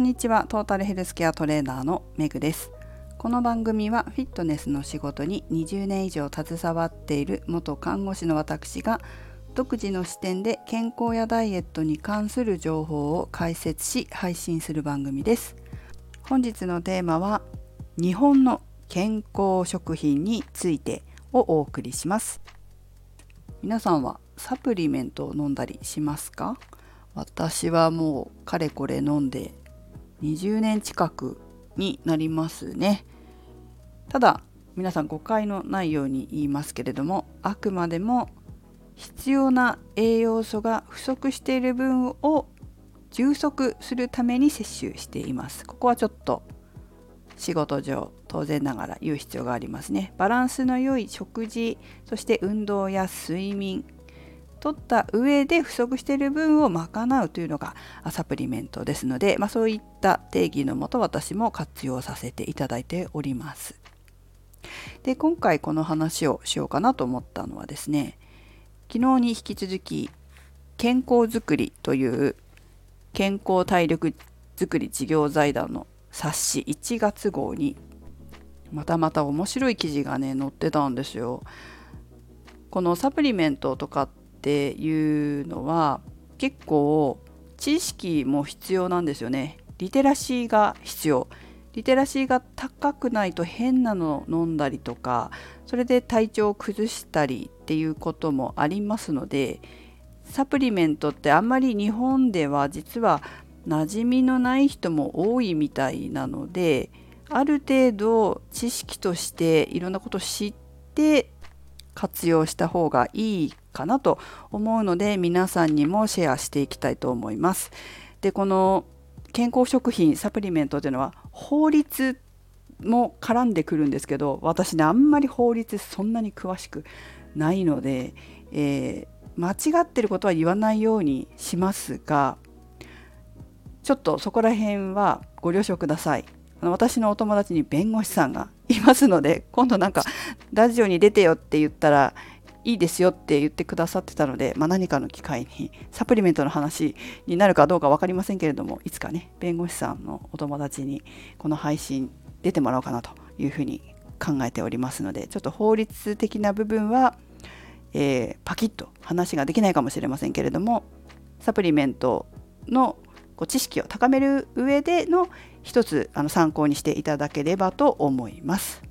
こんにちは。トータルヘルスケアトレーナーのメグです。この番組はフィットネスの仕事に20年以上携わっている元看護師の私が独自の視点で健康やダイエットに関する情報を解説し配信する番組です。本日のテーマは日本の健康食品についてをお送りします。皆さんはサプリメントを飲んだりしますか？私はもうかれこれ飲んで20年近くになりますね。ただ皆さん誤解のないように言いますけれどもあくまでも必要な栄養素が不足している分を充足するために摂取しています。ここはちょっと仕事上当然ながら言う必要がありますね。バランスの良い食事そして運動や睡眠取った上で不足している分を賄うというのがサプリメントですので、まあ、そういった定義のもと私も活用させていただいております。で今回この話をしようかなと思ったのはですね昨日に引き続き健康づくりという健康体力づくり事業財団の冊子1月号にまたまた面白い記事がね載ってたんですよ。このサプリメントとかっていうのは結構知識も必要なんですよね。リテラシーが必要。リテラシーが高くないと変なの飲んだりとかそれで体調を崩したりっていうこともありますのでサプリメントってあんまり日本では実は馴染みのない人も多いみたいなのである程度知識としていろんなことを知って活用した方がいいかなと思うので皆さんにもシェアしていきたいと思います。でこの健康食品サプリメントというのは法律も絡んでくるんですけど私ねあんまり法律そんなに詳しくないので、えー、間違ってることは言わないようにしますがちょっとそこら辺はご了承ください。私のお友達に弁護士さんがいますので今度なんかラジオに出てよって言ったらいいですよって言ってくださってたので、まあ、何かの機会にサプリメントの話になるかどうか分かりませんけれどもいつかね弁護士さんのお友達にこの配信出てもらおうかなというふうに考えておりますのでちょっと法律的な部分は、えー、パキッと話ができないかもしれませんけれどもサプリメントのこう知識を高める上での一つあの参考にしていただければと思います。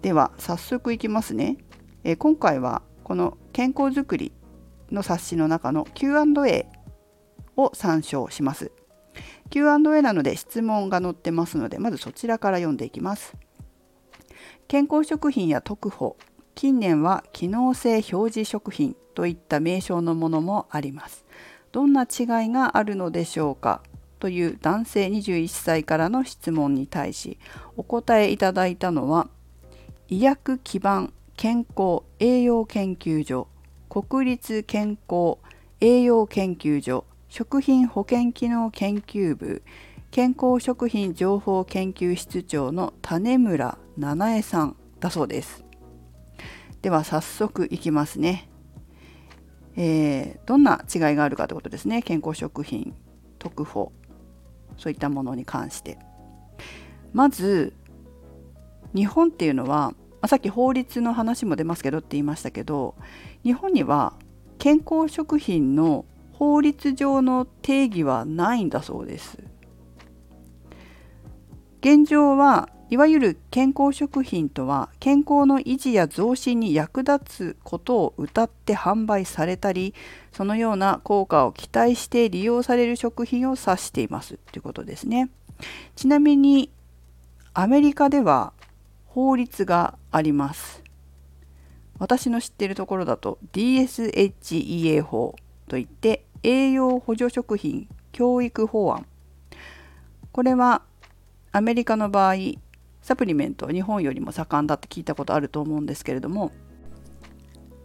では早速いきますね。えー、今回はこの健康づくりの冊子の中の Q&A を参照します。Q&A なので質問が載ってますのでまずそちらから読んでいきます。健康食品や特保近年は機能性表示食品といった名称のものもあります。どんな違いがあるのでしょうか？という男性21歳からの質問に対しお答えいただいたのは医薬基盤健康栄養研究所国立健康栄養研究所食品保健機能研究部健康食品情報研究室長の種村七重さんだそうです。では早速いきますね。えー、どんな違いがあるかということですね。健康食品特保そういったものに関して。まず日本っていうのはさっき法律の話も出ますけどって言いましたけど日本には健康食品の法律上の定義はないんだそうです現状はいわゆる健康食品とは健康の維持や増進に役立つことを謳って販売されたりそのような効果を期待して利用される食品を指していますということですね。ちなみにアメリカでは法律があります。私の知っているところだと DSHEA 法といって栄養補助食品教育法案これはアメリカの場合サプリメント日本よりも盛んだって聞いたことあると思うんですけれども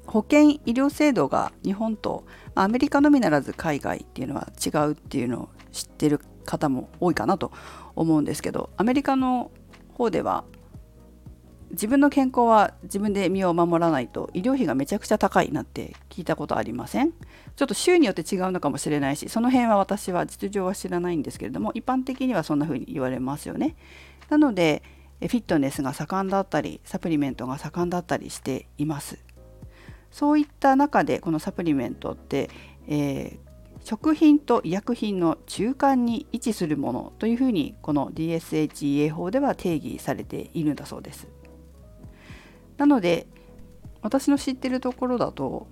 保険医療制度が日本とアメリカのみならず海外っていうのは違うっていうのを知ってる方も多いかなと思うんですけどアメリカの方では自分の健康は自分で身を守らないと医療費がめちゃくちゃ高いなって聞いたことありません？ちょっと州によって違うのかもしれないしその辺は私は実情は知らないんですけれども一般的にはそんな風に言われますよね。なのでフィットネスが盛んだったりサプリメントが盛んだったりしています。そういった中でこのサプリメントって、えー、食品と医薬品の中間に位置するものというふうにこの DSHEA 法では定義されているんだそうです。なので私の知ってるところだと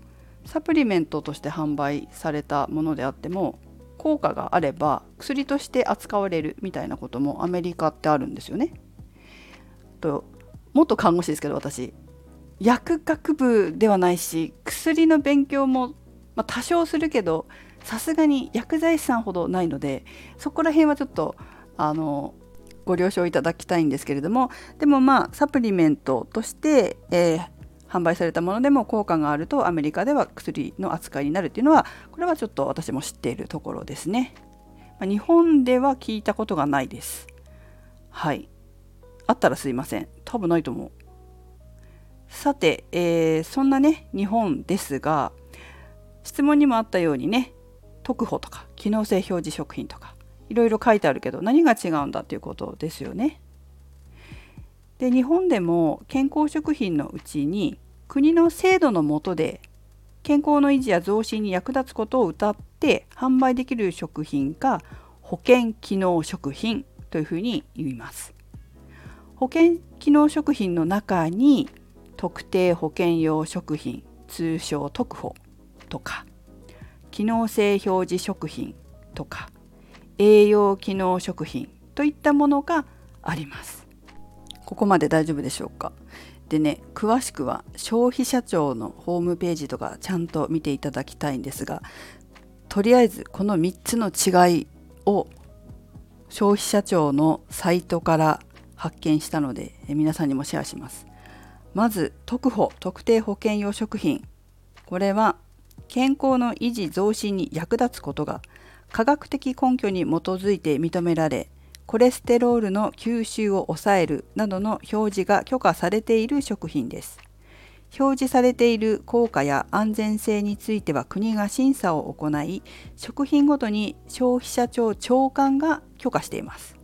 サプリメントとして販売されたものであっても効果があれば薬として扱われるみたいなこともアメリカってあるんですよね。と元看護師ですけど私薬学部ではないし薬の勉強も、まあ、多少するけどさすがに薬剤師さんほどないのでそこら辺はちょっとあのご了承いただきたいんですけれどもでもまあサプリメントとして、えー、販売されたものでも効果があるとアメリカでは薬の扱いになるっていうのはこれはちょっと私も知っているところですね。まあ、日本では聞いたことがないです。はい。あったらすいません。多分ないと思う。さて、えー、そんなね日本ですが質問にもあったようにね特保とか機能性表示食品とかいろいろ書いてあるけど何が違うんだっていうことですよね。で日本でも健康食品のうちに国の制度の下で健康の維持や増進に役立つことを謳って販売できる食品が保険機能食品というふうに言います。保険機能食品の中に特定保険用食品通称特保とか機能性表示食品とか栄養機能食品といったものがあります。ここまで大丈夫でしょうか？でね詳しくは消費者庁のホームページとかちゃんと見ていただきたいんですがとりあえずこの3つの違いを消費者庁のサイトから発見したので皆さんにもシェアします。まず特保特定保険用食品。これは健康の維持増進に役立つことが科学的根拠に基づいて認められコレステロールの吸収を抑えるなどの表示が許可されている食品です。表示されている効果や安全性については国が審査を行い食品ごとに消費者庁長官が許可しています。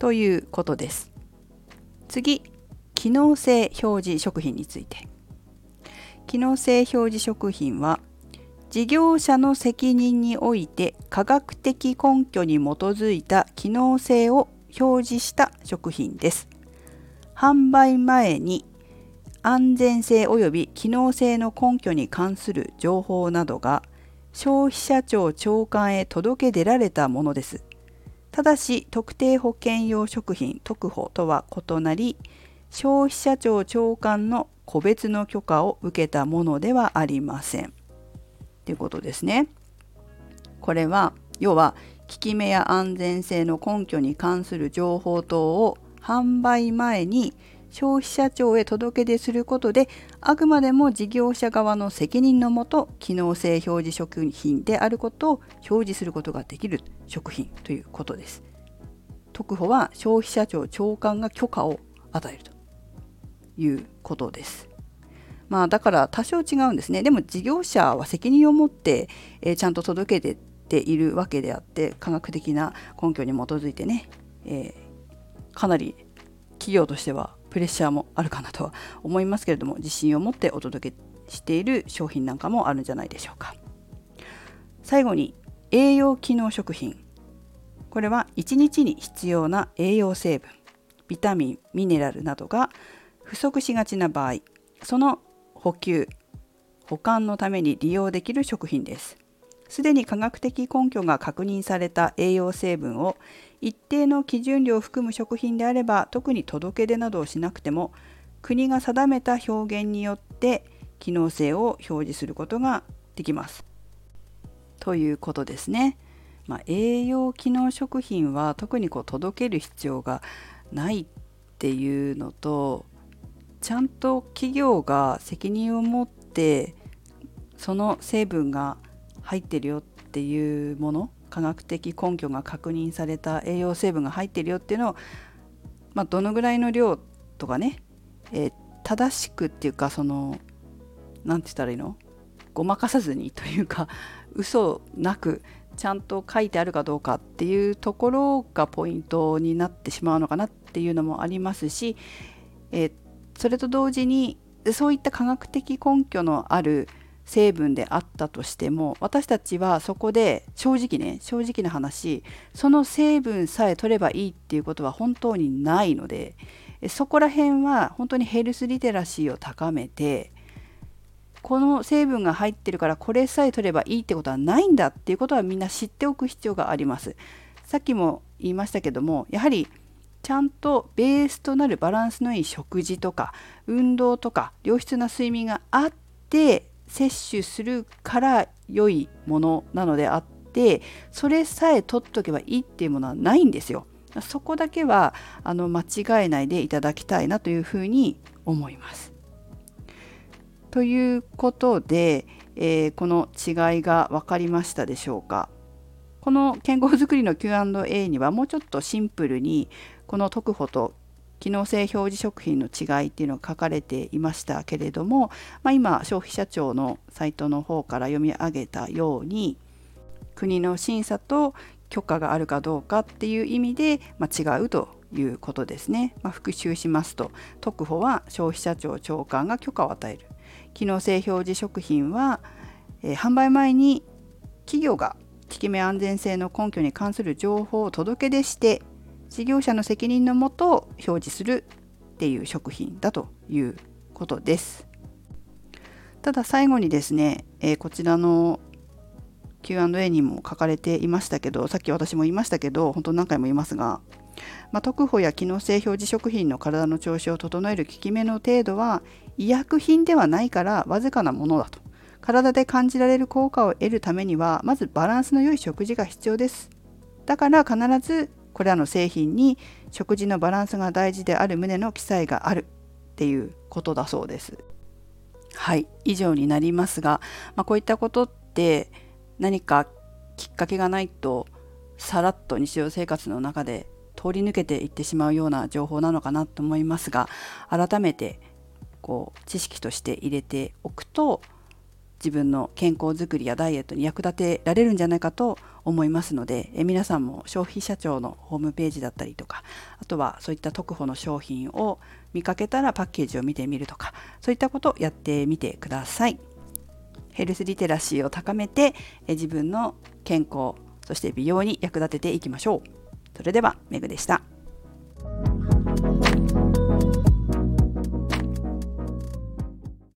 ということです。次、機能性表示食品について。機能性表示食品は事業者の責任において科学的根拠に基づいた機能性を表示した食品です。販売前に安全性及び機能性の根拠に関する情報などが消費者庁長官へ届け出られたものです。ただし特定保険用食品特保とは異なり消費者庁長官の個別の許可を受けたものではありません。ということですね。これは要は効き目や安全性の根拠に関する情報等を販売前に消費者庁へ届け出することであくまでも事業者側の責任のもと機能性表示食品であることを表示することができる食品ということです。特保は消費者庁長官が許可を与えるということです。まあ、だから多少違うんですね。でも事業者は責任を持って、えー、ちゃんと届けてているわけであって科学的な根拠に基づいてね、えー、かなり企業としてはプレッシャーもあるかなとは思いますけれども自信を持ってお届けしている商品なんかもあるんじゃないでしょうか。最後に栄養機能食品これは1日に必要な栄養成分ビタミンミネラルなどが不足しがちな場合その補給保管のために利用できる食品ですすでに科学的根拠が確認された栄養成分を一定の基準量を含む食品であれば特に届け出などをしなくても国が定めた表現によって機能性を表示することができます。ということですね。まあ、栄養機能食品は特にこう届ける必要がないっていうのとちゃんと企業が責任を持ってその成分が入ってるよっていうもの科学的根拠が確認された栄養成分が入ってるよっていうのを、まあ、どのぐらいの量とかねえー、正しくっていうかその何て言ったらいいの？ごまかさずにというか嘘なくちゃんと書いてあるかどうかっていうところがポイントになってしまうのかなっていうのもありますし、えー、それと同時にそういった科学的根拠のある成分であったとしても私たちはそこで正直ね正直な話その成分さえ取ればいいっていうことは本当にないのでそこら辺は本当にヘルスリテラシーを高めてこの成分が入ってるからこれさえ取ればいいってことはないんだっていうことはみんな知っておく必要があります。さっきも言いましたけどもやはりちゃんとベースとなるバランスのいい食事とか運動とか良質な睡眠があって摂取するから良いものなのであってそれさえ取っとけばいいっていうものはないんですよ。そこだけはあの間違えないでいただきたいなというふうに思います。ということで、えー、この違いが分かりましたでしょうかこの健康づくりの Q&A にはもうちょっとシンプルにこの特保と機能性表示食品の違いっていうのが書かれていましたけれども、まあ、今消費者庁のサイトの方から読み上げたように国の審査と許可があるかどうかっていう意味で、まあ、違うということですね。まあ、復習しますと特保は消費者庁長官が許可を与える機能性表示食品は、えー、販売前に企業が効き目安全性の根拠に関する情報を届け出して事業者の責任のもと表示するっていう食品だということです。ただ最後にですね、えー、こちらの Q&A にも書かれていましたけどさっき私も言いましたけど本当何回も言いますが、まあ、特保や機能性表示食品の体の調子を整える効き目の程度は医薬品ではないからわずかなものだと体で感じられる効果を得るためにはまずバランスの良い食事が必要ですだから必ずこれらの製品に食事のバランスが大事である旨の記載があるっていうことだそうです。はい以上になりますが、まあ、こういったことって何かきっかけがないとさらっと日常生活の中で通り抜けていってしまうような情報なのかなと思いますが改めてこう知識として入れておくと自分の健康づくりやダイエットに役立てられるんじゃないかと思いますのでえ皆さんも消費者庁のホームページだったりとかあとはそういった特保の商品を見かけたらパッケージを見てみるとかそういったことをやってみてください。ヘルスリテラシーを高めてえ自分の健康そして美容に役立てていきましょう。それではメグでした。